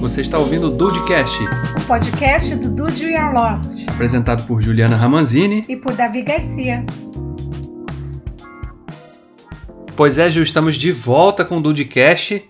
Você está ouvindo o Dudecast, o podcast do Dude We Are Lost, apresentado por Juliana Ramanzini e por Davi Garcia. Pois é, Ju, estamos de volta com o Dudecast.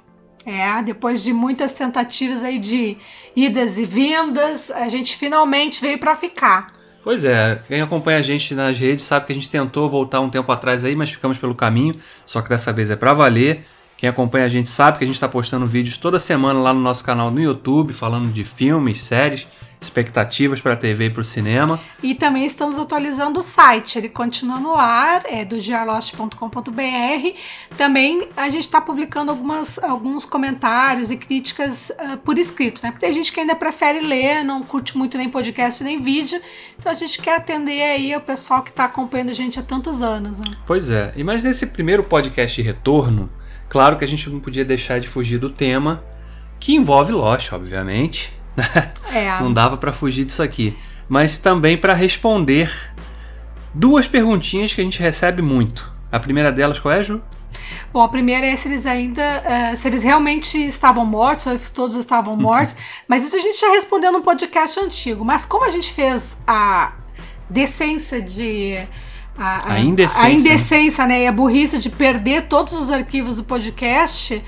É, depois de muitas tentativas aí de idas e vindas, a gente finalmente veio para ficar. Pois é, quem acompanha a gente nas redes sabe que a gente tentou voltar um tempo atrás aí, mas ficamos pelo caminho, só que dessa vez é para valer. Quem acompanha a gente sabe que a gente está postando vídeos toda semana lá no nosso canal no YouTube, falando de filmes, séries, expectativas para a TV e para o cinema. E também estamos atualizando o site, ele continua no ar, é do diarlost.com.br. Também a gente está publicando algumas, alguns comentários e críticas uh, por escrito, né? Porque tem gente que ainda prefere ler, não curte muito nem podcast nem vídeo, então a gente quer atender aí o pessoal que está acompanhando a gente há tantos anos. Né? Pois é, e mas nesse primeiro podcast retorno, Claro que a gente não podia deixar de fugir do tema, que envolve Lost, obviamente. É. Não dava para fugir disso aqui. Mas também para responder duas perguntinhas que a gente recebe muito. A primeira delas, qual é, Ju? Bom, a primeira é se eles ainda, uh, se eles realmente estavam mortos, ou se todos estavam uhum. mortos. Mas isso a gente já respondeu no podcast antigo. Mas como a gente fez a decência de a, a, indecência, a indecência né? né? E a burrice de perder todos os arquivos do podcast.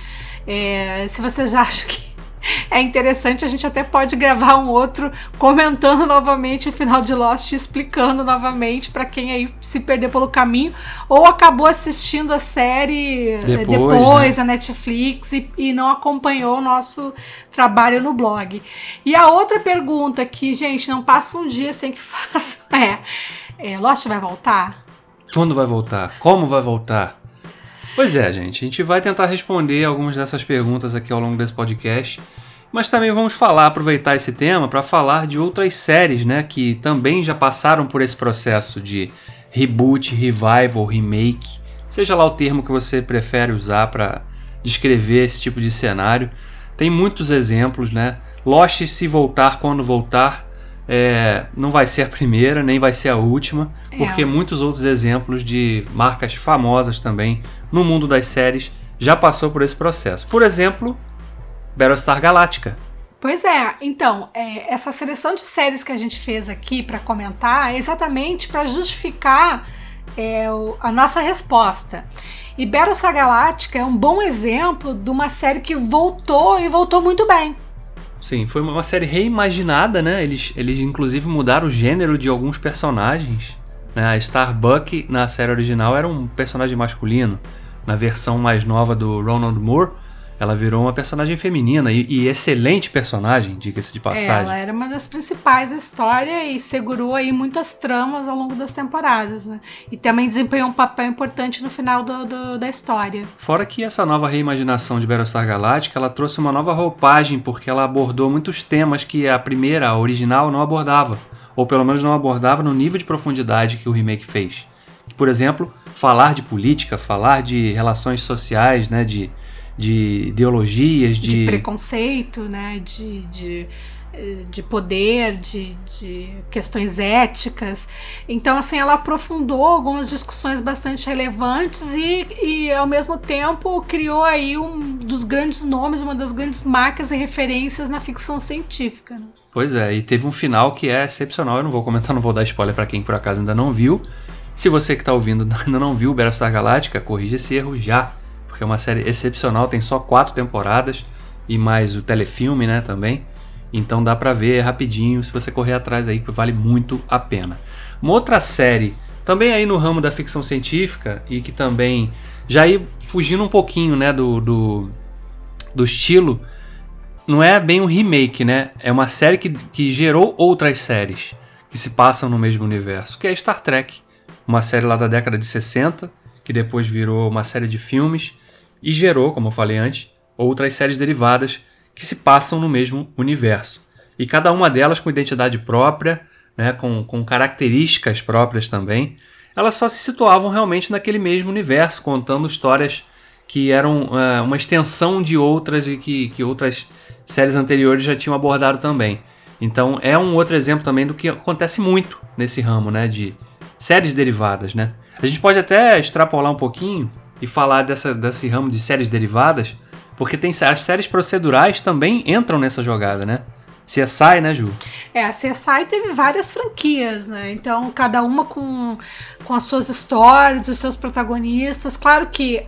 É, se vocês acham que é interessante, a gente até pode gravar um outro comentando novamente o final de Lost, explicando novamente para quem aí se perder pelo caminho ou acabou assistindo a série é, depois, depois né? a Netflix e, e, não acompanhou o nosso trabalho no blog. E a outra pergunta que, gente, não passa um dia sem que faça é, é Lost vai voltar? Quando vai voltar? Como vai voltar? Pois é, gente, a gente vai tentar responder algumas dessas perguntas aqui ao longo desse podcast, mas também vamos falar, aproveitar esse tema para falar de outras séries, né, que também já passaram por esse processo de reboot, revival, remake, seja lá o termo que você prefere usar para descrever esse tipo de cenário. Tem muitos exemplos, né? Lost se voltar quando voltar é, não vai ser a primeira, nem vai ser a última, é. porque muitos outros exemplos de marcas famosas também no mundo das séries já passou por esse processo. Por exemplo, Battlestar Galactica. Pois é, então, é, essa seleção de séries que a gente fez aqui para comentar é exatamente para justificar é, o, a nossa resposta. E Battlestar Galactica é um bom exemplo de uma série que voltou e voltou muito bem. Sim, foi uma série reimaginada, né? Eles, eles inclusive mudaram o gênero de alguns personagens. Né? A Starbuck na série original era um personagem masculino. Na versão mais nova do Ronald Moore, ela virou uma personagem feminina e, e excelente personagem, diga-se de é, passagem. ela era uma das principais da história e segurou aí muitas tramas ao longo das temporadas, né? E também desempenhou um papel importante no final do, do, da história. Fora que essa nova reimaginação de Battlestar Galactica, ela trouxe uma nova roupagem, porque ela abordou muitos temas que a primeira, a original, não abordava. Ou pelo menos não abordava no nível de profundidade que o remake fez. Por exemplo, falar de política, falar de relações sociais, né? De de ideologias, de, de preconceito, né? De, de, de poder, de, de questões éticas. Então, assim, ela aprofundou algumas discussões bastante relevantes e, e ao mesmo tempo, criou aí um dos grandes nomes, uma das grandes marcas e referências na ficção científica. Né? Pois é, e teve um final que é excepcional. Eu não vou comentar, não vou dar spoiler para quem por acaso ainda não viu. Se você que está ouvindo ainda não viu Battlestar Galactica, corrija esse erro já porque é uma série excepcional, tem só quatro temporadas e mais o telefilme, né, também. Então dá pra ver rapidinho, se você correr atrás aí, vale muito a pena. Uma outra série, também aí no ramo da ficção científica e que também já ir fugindo um pouquinho, né, do, do, do estilo, não é bem um remake, né? É uma série que, que gerou outras séries que se passam no mesmo universo, que é Star Trek. Uma série lá da década de 60, que depois virou uma série de filmes e gerou, como eu falei antes, outras séries derivadas que se passam no mesmo universo. E cada uma delas com identidade própria, né, com, com características próprias também. Elas só se situavam realmente naquele mesmo universo, contando histórias que eram uh, uma extensão de outras e que, que outras séries anteriores já tinham abordado também. Então é um outro exemplo também do que acontece muito nesse ramo, né, de séries derivadas, né? A gente pode até extrapolar um pouquinho e falar dessa, desse ramo de séries derivadas Porque tem as séries procedurais também entram nessa jogada, né? CSI, né, Ju? É, a CSI teve várias franquias, né? Então, cada uma com, com as suas histórias, os seus protagonistas. Claro que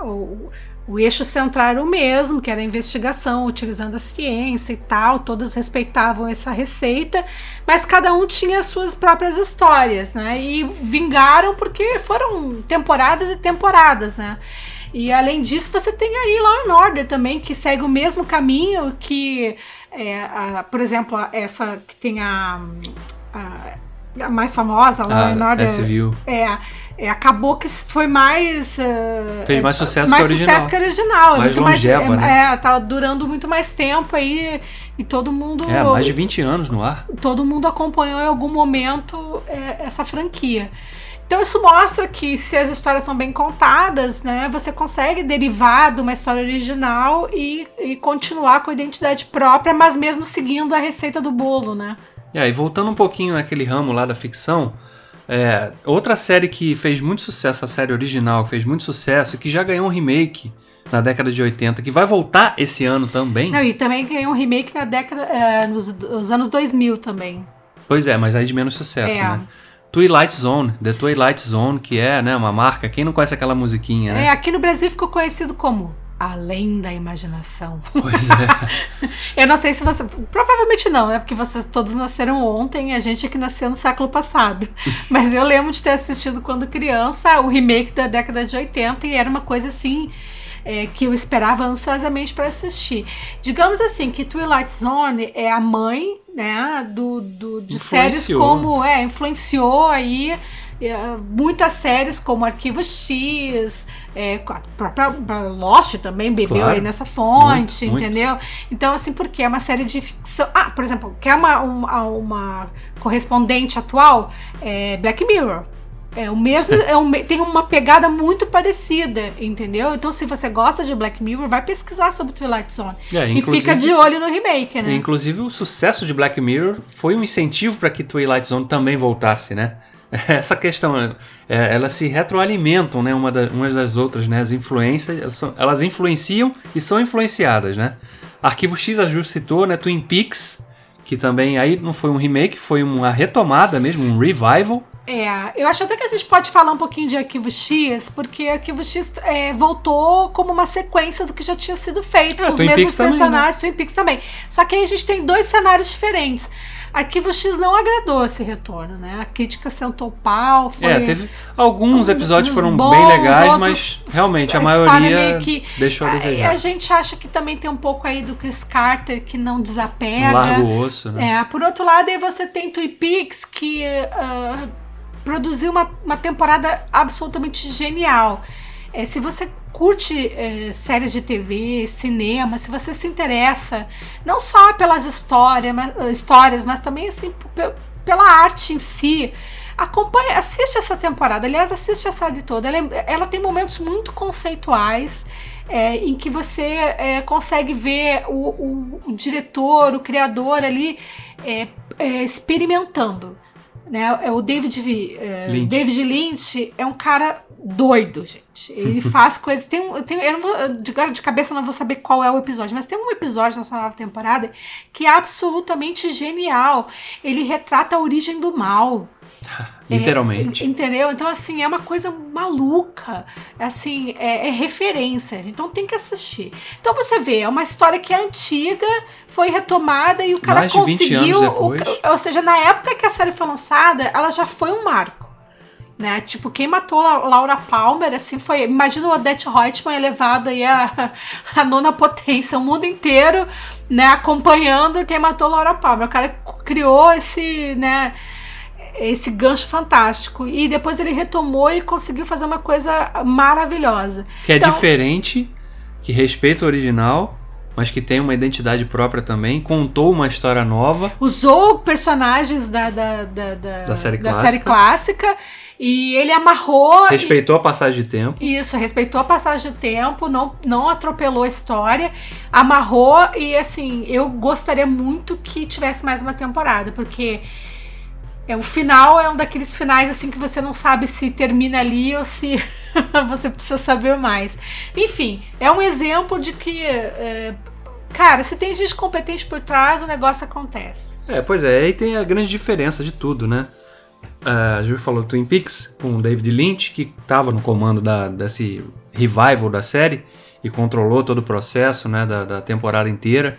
uh, o, o eixo central era o mesmo, que era a investigação, utilizando a ciência e tal, todas respeitavam essa receita, mas cada um tinha as suas próprias histórias, né? E vingaram porque foram temporadas e temporadas, né? E além disso, você tem aí Law and Order também, que segue o mesmo caminho que, é, a, por exemplo, essa que tem a, a, a mais famosa, Law Ah, Order. SVU. É, é, acabou que foi mais. Uh, Fez mais sucesso mais que a original. sucesso que a original. É Mais muito longeva, mais, né? É, tá durando muito mais tempo aí e todo mundo. É, mais de 20 anos no ar. Todo mundo acompanhou em algum momento é, essa franquia. Então isso mostra que se as histórias são bem contadas, né, você consegue derivar de uma história original e, e continuar com a identidade própria, mas mesmo seguindo a receita do bolo, né? É, e voltando um pouquinho naquele ramo lá da ficção, é, outra série que fez muito sucesso, a série original, que fez muito sucesso, e que já ganhou um remake na década de 80, que vai voltar esse ano também. Não, e também ganhou um remake na década, é, nos, nos anos 2000 também. Pois é, mas aí de menos sucesso, É. né? Twilight Zone, The Twilight Zone, que é né, uma marca. Quem não conhece aquela musiquinha, né? É, aqui no Brasil ficou conhecido como Além da Imaginação. Pois é. Eu não sei se você. Provavelmente não, né? Porque vocês todos nasceram ontem e a gente é que nasceu no século passado. Mas eu lembro de ter assistido quando criança o remake da década de 80 e era uma coisa assim. é, que eu esperava ansiosamente para assistir. Digamos assim, que Twilight Zone é a mãe, né, do, do, de séries como. É, influenciou aí muitas séries como Arquivo X, é, a própria Lost também bebeu Claro. aí nessa fonte, Muito, muito. entendeu? Então, assim, porque é uma série de ficção. Ah, por exemplo, quer uma, uma, uma correspondente atual? É Black Mirror. É o mesmo, é o me- tem uma pegada muito parecida, entendeu? Então, se você gosta de Black Mirror, vai pesquisar sobre Twilight Zone. É, e fica de olho no remake, né? Inclusive, o sucesso de Black Mirror foi um incentivo para que Twilight Zone também voltasse, né? Essa questão, é, elas se retroalimentam, né? Uma da- umas das outras, né? As influências, elas, são- elas influenciam e são influenciadas, né? Arquivo X, a Ju citou, né? Twin Peaks, que também aí não foi um remake, foi uma retomada mesmo, um revival. É, eu acho até que a gente pode falar um pouquinho de Arquivo X, porque Arquivo X é, voltou como uma sequência do que já tinha sido feito, É, com os Twin mesmos Peaks também, personagens, Twin Peaks também. Só que aí a gente tem dois cenários diferentes. Arquivo X não agradou esse retorno, né? A crítica sentou pau, foi... É, teve alguns episódios foram bons, bem legais, outros- mas realmente a, história maioria meio que- deixou a a, desejar. a gente acha que também tem um pouco aí do Chris Carter que não desapega. Larga o osso, né? É, por outro lado, aí você tem Twin Peaks que ah, produziu uma, uma temporada absolutamente genial. É, se você curte é, séries de TV, cinema, se você se interessa não só pelas histórias, mas, histórias, mas também assim pe- pela arte em si, acompanha, assiste essa temporada. Aliás, assiste a série toda. Ela, é- ela tem momentos muito conceituais. é, em que você é, consegue ver o, o- o diretor, o criador ali é, é, experimentando. Né? É o David, Vi- é, Lynch. David Lynch é um cara doido, gente. Ele faz coisas. Tem, tem, eu não vou, de, agora de cabeça eu não vou saber qual é o episódio, mas tem um episódio nessa nova temporada que é absolutamente genial. Ele retrata a origem do mal. Literalmente. É, entendeu? Então, assim, é uma coisa maluca. Assim, é, é referência. Então tem que assistir. Então você vê, é uma história que é antiga, foi retomada e o cara Mais de 20 conseguiu. anos o- ou seja, na época que a série foi lançada, ela já foi um marco. Né? Tipo, quem matou a Laura Palmer, assim, foi. Imagina o Odette Reutemann elevado aí a, a nona potência, o mundo inteiro, né, acompanhando quem matou a Laura Palmer. O cara criou esse, né, esse gancho fantástico. E depois ele retomou e conseguiu fazer uma coisa maravilhosa. Que é Então, diferente, que respeita o original, mas que tem uma identidade própria também, contou uma história nova. Usou personagens da, da, da, da, Da série série clássica. clássica e ele amarrou. e- Respeitou a passagem de tempo. Isso, respeitou a passagem de tempo, não, não atropelou a história, amarrou e assim, eu gostaria muito que tivesse mais uma temporada, porque É, o final é um daqueles finais assim que você não sabe se termina ali ou se você precisa saber mais. Enfim, é um exemplo de que. É, cara, se tem gente competente por trás, o negócio acontece. É, pois é, aí tem a grande diferença de tudo, né? Uh, a Ju falou Twin Peaks com David Lynch, que estava no comando da, desse revival da série e controlou todo o processo né, da, da temporada inteira.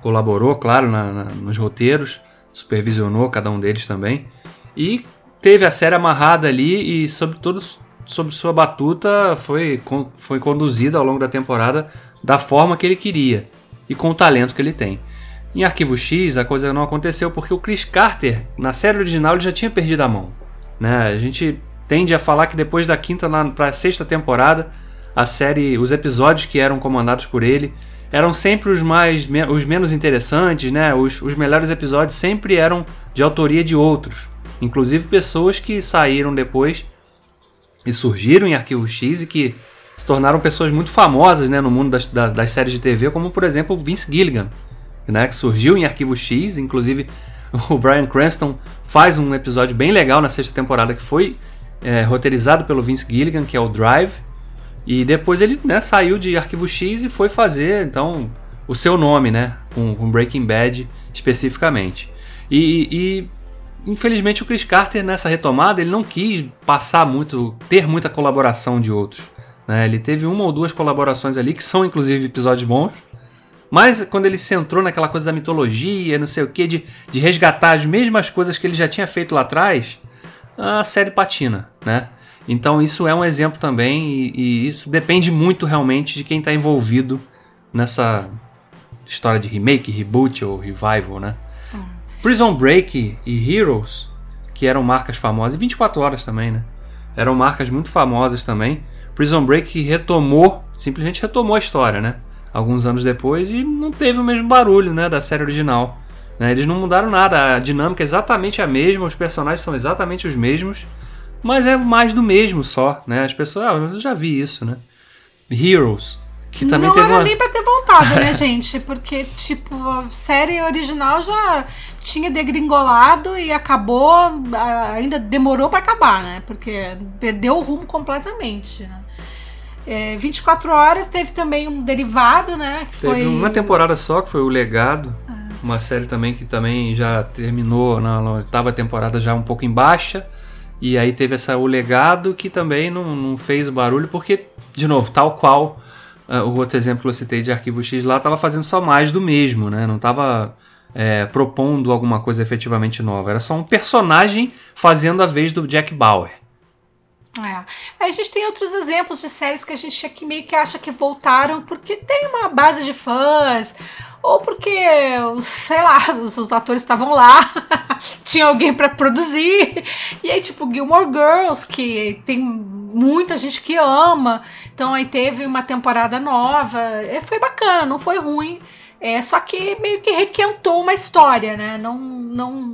Colaborou, claro, na, na, nos roteiros, supervisionou cada um deles também. E teve a série amarrada ali e, sob, todos, sob sua batuta, foi, foi conduzida ao longo da temporada da forma que ele queria e com o talento que ele tem. Em Arquivo X, a coisa não aconteceu porque o Chris Carter, na série original, ele já tinha perdido a mão. Né? A gente tende a falar que depois da quinta para a sexta temporada, a série, os episódios que eram comandados por ele eram sempre os mais os menos interessantes, né? Os, os melhores episódios sempre eram de autoria de outros, inclusive pessoas que saíram depois e surgiram em Arquivo X e que se tornaram pessoas muito famosas né, no mundo das, das, das séries de TV, como por exemplo Vince Gilligan, né, que surgiu em Arquivo X, inclusive o Brian Cranston faz um episódio bem legal na sexta temporada que foi é, roteirizado pelo Vince Gilligan, que é o Drive, e depois ele né, saiu de Arquivo X e foi fazer, então, o seu nome, né? Com, com Breaking Bad especificamente. E, e, infelizmente o Chris Carter nessa retomada ele não quis passar muito, ter muita colaboração de outros. Né? Ele teve uma ou duas colaborações ali que são inclusive episódios bons. Mas quando ele se entrou naquela coisa da mitologia, não sei o que, de, de resgatar as mesmas coisas que ele já tinha feito lá atrás, a série patina, né? Então isso é um exemplo também e, e isso depende muito realmente de quem está envolvido nessa história de remake, reboot ou revival, né? Hum. Prison Break e Heroes, que eram marcas famosas, e 24 horas também, né? Eram marcas muito famosas também. Prison Break retomou, simplesmente retomou a história, né? Alguns anos depois e não teve o mesmo barulho, né, da série original. Né? Eles não mudaram nada, a dinâmica é exatamente a mesma, os personagens são exatamente os mesmos mas é mais do mesmo só, né? As pessoas, ah, mas eu já vi isso, né? Heroes, que também não era uma... nem pra ter voltado, né, gente? Porque, tipo, a série original já tinha degringolado e acabou, ainda demorou para acabar, né? Porque perdeu o rumo completamente, né? É, 24 horas teve também um derivado, né? Que teve foi... uma temporada só, que foi o Legado. Ah. Uma série também que também já terminou na oitava temporada já um pouco em baixa. E aí teve essa o legado que também não, não fez barulho, porque, de novo, tal qual uh, o outro exemplo que eu citei de Arquivo X lá, estava fazendo só mais do mesmo, né? Não estava é, propondo alguma coisa efetivamente nova. Era só um personagem fazendo a vez do Jack Bauer. É. Aí a gente tem outros exemplos de séries que a gente aqui meio que acha que voltaram porque tem uma base de fãs, ou porque, sei lá, os, os atores estavam lá, tinha alguém para produzir. E aí, tipo, Gilmore Girls, que tem muita gente que ama. Então aí teve uma temporada nova. É, foi bacana, não foi ruim. É, só que meio que requentou uma história, né? Não. não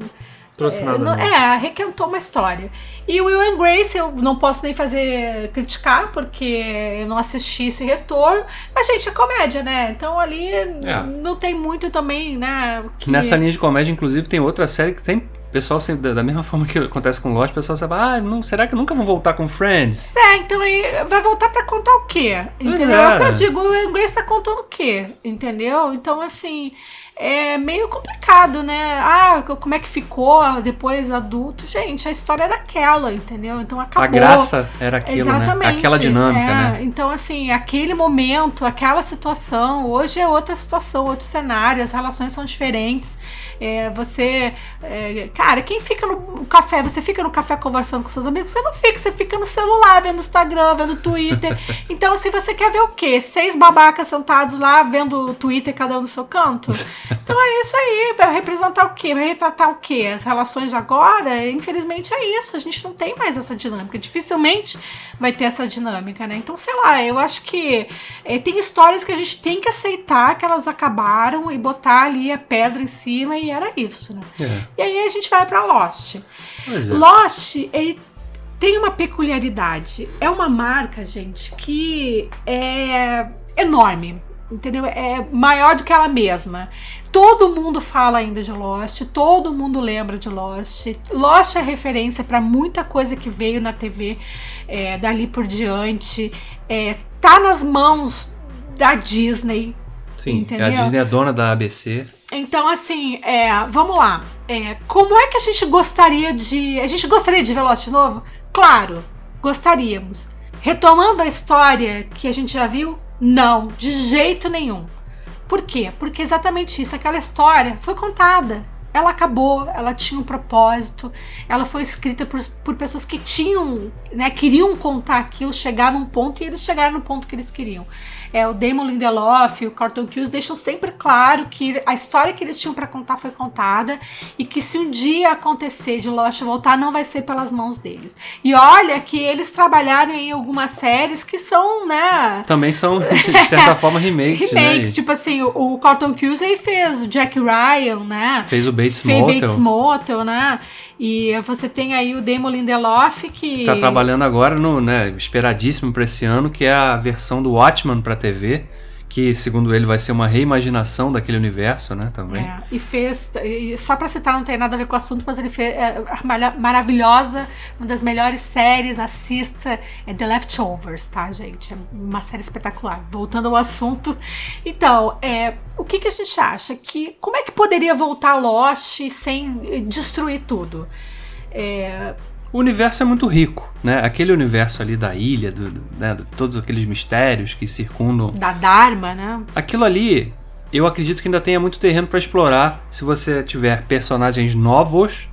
Trouxe é, nada. Não, é, requentou uma história. E o Will and Grace eu não posso nem fazer criticar, porque eu não assisti esse retorno. Mas, gente, é comédia, né? Então ali é. não tem muito também, né? Que... Nessa linha de comédia, inclusive, tem outra série que tem pessoal sempre, da mesma forma que acontece com Lost, o pessoal sabe, ah, não, será que nunca vão voltar com Friends? É, então aí vai voltar para contar o quê? Entendeu? É o que eu digo, o Grace tá contando o quê? Entendeu? Então, assim, é meio complicado, né? Ah, como é que ficou depois adulto? Gente, a história era aquela, entendeu? Então acabou. A graça era aquilo, né? Exatamente. né? Aquela dinâmica, é, né? Então, assim, aquele momento, aquela situação, hoje é outra situação, outro cenário, as relações são diferentes. É, você. É, cara, quem fica no café, você fica no café conversando com seus amigos, você não fica, você fica no celular, vendo Instagram, vendo Twitter. então, assim, você quer ver o quê? Seis babacas sentados lá vendo o Twitter, cada um no seu canto? Então é isso aí, vai representar o quê? Vai retratar o quê? As relações de agora? Infelizmente é isso, a gente não tem mais essa dinâmica. Dificilmente vai ter essa dinâmica, né? Então, sei lá, eu acho que é, tem histórias que a gente tem que aceitar que elas acabaram e botar ali a pedra em cima e era isso, né? É. E aí a gente vai para Lost. É. Lost, ele tem uma peculiaridade. É uma marca, gente, que é enorme entendeu? É maior do que ela mesma. Todo mundo fala ainda de Lost, todo mundo lembra de Lost. Lost é referência para muita coisa que veio na TV é, dali por diante. É, tá nas mãos da Disney. Sim, entendeu? a Disney é dona da ABC. Então, assim, é, vamos lá. É, como é que a gente gostaria de. A gente gostaria de ver Lost de novo? Claro, gostaríamos. Retomando a história que a gente já viu? Não, de jeito nenhum. Por quê? Porque exatamente isso, aquela história foi contada. Ela acabou, ela tinha um propósito, ela foi escrita por, por pessoas que tinham, né, queriam contar aquilo, chegar num ponto e eles chegaram no ponto que eles queriam é, o Damon Lindelof e o Carlton Cuse deixam sempre claro que a história que eles tinham para contar foi contada e que se um dia acontecer de Lost voltar, não vai ser pelas mãos deles. E olha que eles trabalharam em algumas séries que são, né? Também são, de certa forma, remakes. remakes. Né? Tipo assim, o, o Carlton Cuse fez o Jack Ryan, né? Fez o Bates Fez Motel. Bates Motel, né? E você tem aí o Damon Lindelof que. Tá trabalhando agora no, né, esperadíssimo para esse ano, que é a versão do Watchman para TV, que segundo ele vai ser uma reimaginação daquele universo, né, também. É, e fez, e só para citar, não tem nada a ver com o assunto, mas ele fez é, maravilhosa, uma das melhores séries, assista, é The Leftovers, tá, gente? É uma série espetacular. Voltando ao assunto, então, é, o que, que a gente acha? Que como é que poderia voltar Lost sem destruir tudo? É, o universo é muito rico, né? Aquele universo ali da ilha, do, do, né? de todos aqueles mistérios que circundam. Da Dharma, né? Aquilo ali, eu acredito que ainda tenha muito terreno para explorar se você tiver personagens novos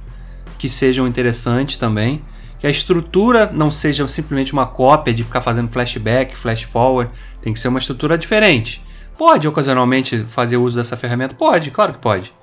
que sejam interessantes também. Que a estrutura não seja simplesmente uma cópia de ficar fazendo flashback, flash forward. Tem que ser uma estrutura diferente. Pode ocasionalmente fazer uso dessa ferramenta? Pode, claro que pode.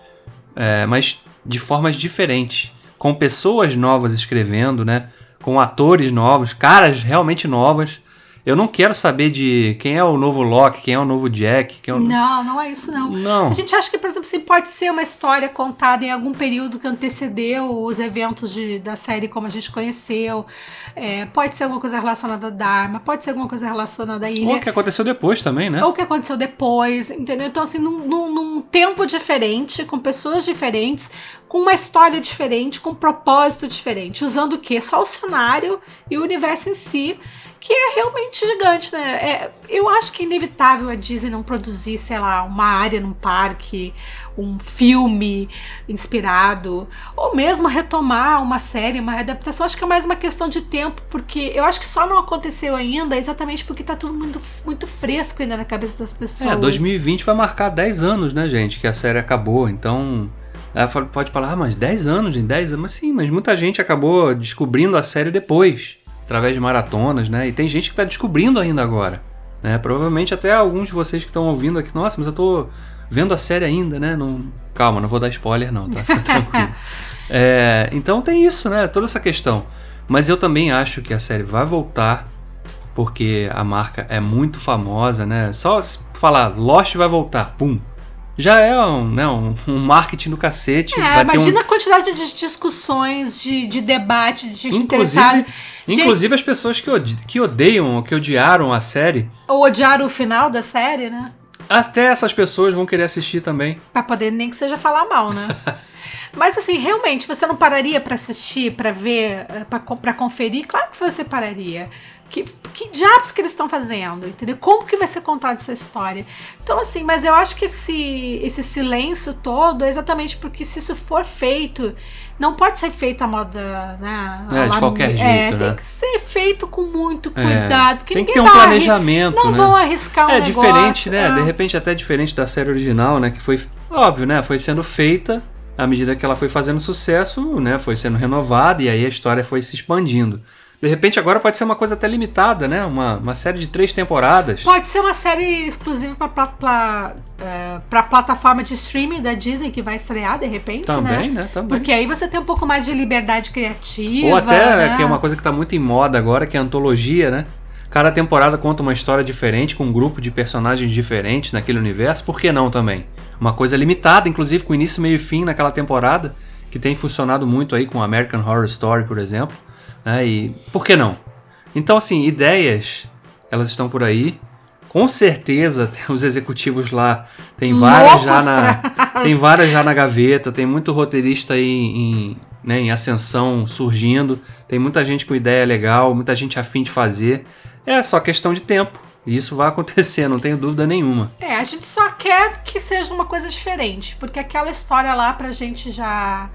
É, mas de formas diferentes com pessoas novas escrevendo, né? Com atores novos, caras realmente novas. Eu não quero saber de quem é o novo Loki, quem é o novo Jack. Quem é o... Não, não é isso, não. Não. A gente acha que, por exemplo, assim, pode ser uma história contada em algum período que antecedeu os eventos de, da série como a gente conheceu. É, pode ser alguma coisa relacionada a Dharma, pode ser alguma coisa relacionada a ilha. Ou o que aconteceu depois também, né? Ou o que aconteceu depois, entendeu? Então, assim, num, num, num tempo diferente, com pessoas diferentes, com uma história diferente, com um propósito diferente, usando o quê? Só o cenário e o universo em si que é realmente gigante, né? É, eu acho que é inevitável a Disney não produzir, sei lá, uma área num parque, um filme inspirado, ou mesmo retomar uma série, uma adaptação. Acho que é mais uma questão de tempo, porque eu acho que só não aconteceu ainda exatamente porque tá tudo muito, muito fresco ainda na cabeça das pessoas. É, 2020 vai marcar 10 anos, né, gente, que a série acabou, então. Ela pode falar, ah, mas 10 anos, em 10 anos, mas sim, mas muita gente acabou descobrindo a série depois através de maratonas, né? E tem gente que está descobrindo ainda agora, né? Provavelmente até alguns de vocês que estão ouvindo aqui, nossa, mas eu tô vendo a série ainda, né? Não... Calma, não vou dar spoiler não, tá? Fica tranquilo. É, então tem isso, né? Toda essa questão. Mas eu também acho que a série vai voltar porque a marca é muito famosa, né? Só falar Lost vai voltar, pum, já é um, né, um, um marketing do cacete. É, imagina um... a quantidade de discussões, de, de debate, de gente inclusive. Inclusive gente... as pessoas que, ode que odeiam, que odiaram a série. Ou odiaram o final da série, né? Até essas pessoas vão querer assistir também. Pra poder nem que seja falar mal, né? Mas assim, realmente, você não pararia para assistir, para ver, eh, para conferir? Claro que você pararia. Que, que diabos que eles estão fazendo, entendeu? Como que vai ser contada essa história? Então, assim, mas eu acho que esse, esse silêncio todo é exatamente porque se isso for feito, não pode ser feito à moda, né? É, de qualquer jeito, é, né? Tem que ser feito com muito cuidado. É, tem que ter um planejamento, Não né? vão arriscar um É negócio, diferente, né? É. De repente até diferente da série original, né? Que foi, óbvio, né? Foi sendo feita à medida que ela foi fazendo sucesso, né? Foi sendo renovada e aí a história foi se expandindo. De repente agora pode ser uma coisa até limitada, né? Uma, uma série de três temporadas. Pode ser uma série exclusiva para é, para plataforma de streaming da Disney que vai estrear de repente, Também, né? né? Também. Porque aí você tem um pouco mais de liberdade criativa. Ou até, né? que é uma coisa que está muito em moda agora, que é a antologia, né? Cada temporada conta uma história diferente, com um grupo de personagens diferentes naquele universo. Por que não também? Uma coisa limitada, inclusive com início, meio e fim naquela temporada, que tem funcionado muito aí com American Horror Story, por exemplo. Né? E por que não? Então, assim, ideias, elas estão por aí. com certeza os executivos lá tem várias já na pra... tem várias já na gaveta, tem muito roteirista aí em, né, em ascensão surgindo, tem muita gente com ideia legal, muita gente afim de fazer. É só questão de tempo. E isso vai acontecer, não tenho dúvida nenhuma. É, a gente só quer que seja uma coisa diferente, porque aquela história lá pra gente já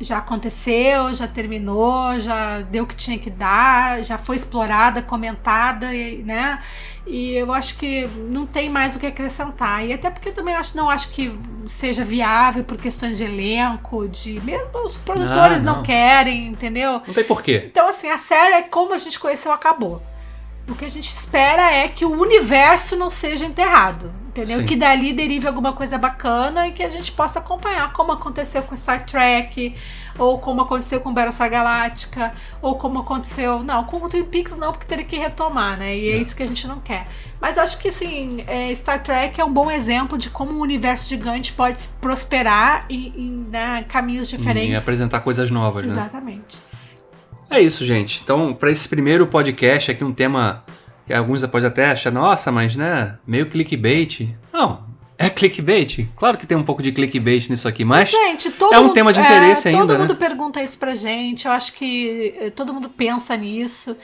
já aconteceu, já terminou, já deu o que tinha que dar, já foi explorada, comentada, né? E eu acho que não tem mais o que acrescentar. E até porque eu também acho, não acho que seja viável por questões de elenco, de mesmo os produtores ah, não. não querem, entendeu? Não tem porquê. Então, assim, a série é como a gente conheceu, acabou. O que a gente espera é que o universo não seja enterrado, entendeu? Sim. Que dali derive alguma coisa bacana e que a gente possa acompanhar, como aconteceu com Star Trek, ou como aconteceu com Battlestar Galactica, ou como aconteceu. Não, com o Twin Peaks não, porque teria que retomar, né? E é, é isso que a gente não quer. Mas acho que, assim, é, Star Trek é um bom exemplo de como um universo gigante pode prosperar em, em né, caminhos diferentes. E apresentar coisas novas, Exatamente. né? Exatamente. É isso, gente. Então, para esse primeiro podcast aqui, um tema alguns podem até achar, nossa, mas né, meio clickbait. Não, é clickbait? Claro que tem um pouco de clickbait nisso aqui, mas gente, é um mundo, tema de interesse é, ainda, Todo né? mundo pergunta isso pra gente, eu acho que eh, todo mundo pensa nisso.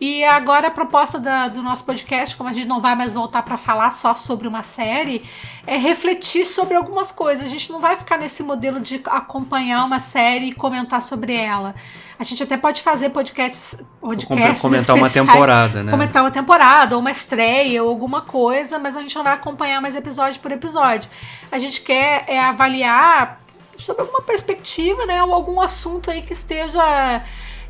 E agora a proposta da, do nosso podcast, como a gente não vai mais voltar para falar só sobre uma série, é refletir sobre algumas coisas. A gente não vai ficar nesse modelo de acompanhar uma série e comentar sobre ela. A gente até pode fazer podcasts, podcasts comentar uma temporada, né? Comentar uma temporada, ou uma estreia, ou alguma coisa, mas a gente não vai acompanhar mais episódio por episódio. A gente quer é, avaliar sobre alguma perspectiva, né? Ou algum assunto aí que esteja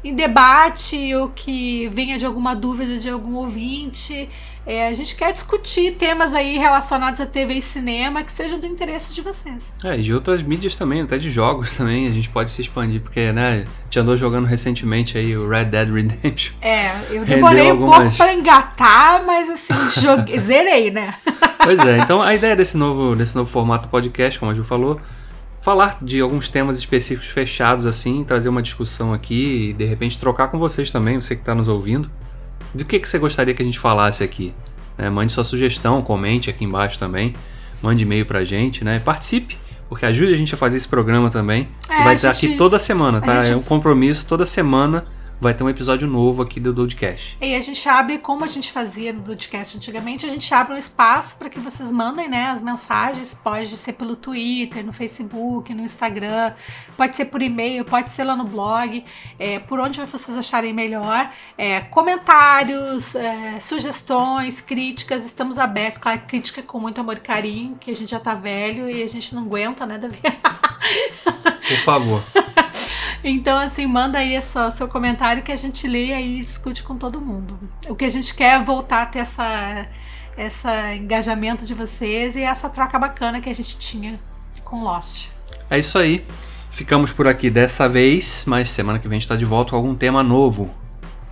em debate ou que venha de alguma dúvida de algum ouvinte. É, a gente quer discutir temas aí relacionados a TV e cinema que sejam do interesse de vocês. É, e de outras mídias também, até de jogos também, a gente pode se expandir, porque, né, a gente andou jogando recentemente aí o Red Dead Redemption. É, eu demorei algumas... um pouco para engatar, mas assim, joguei, zerei, né? Pois é, então a ideia desse novo, desse novo formato podcast, como a Ju falou, falar de alguns temas específicos fechados assim, trazer uma discussão aqui e de repente trocar com vocês também, você que está nos ouvindo. Do que, que você gostaria que a gente falasse aqui? É, mande sua sugestão, comente aqui embaixo também, mande e-mail pra gente, né? Participe, porque ajude a gente a fazer esse programa também. É, vai estar gente... aqui toda semana, tá? Gente... É um compromisso toda semana vai ter um episódio novo aqui do Dudecast. E a gente abre, como a gente fazia no Dudecast antigamente, a gente abre um espaço para que vocês mandem né, as mensagens. Pode ser pelo Twitter, no Facebook, no Instagram, pode ser por e-mail, pode ser lá no blog, é, por onde vocês acharem melhor. É, comentários, é, sugestões, críticas, estamos abertos. Claro, crítica com muito amor e carinho, que a gente já tá velho e a gente não aguenta, né, Davi? Por favor. Então, assim, manda aí essa, seu comentário que a gente lê e discute com todo mundo. O que a gente quer é voltar a ter essa, essa engajamento de vocês e essa troca bacana que a gente tinha com Lost. É isso aí. Ficamos por aqui dessa vez, mas semana que vem a gente está de volta com algum tema novo.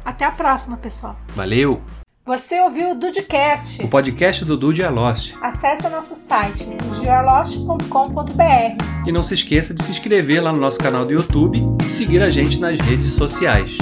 Até a próxima, pessoal. Valeu! Você ouviu o Dudecast, o podcast do Dude Lost. Acesse o nosso site, geolost.com.br. E não se esqueça de se inscrever lá no nosso canal do YouTube e seguir a gente nas redes sociais.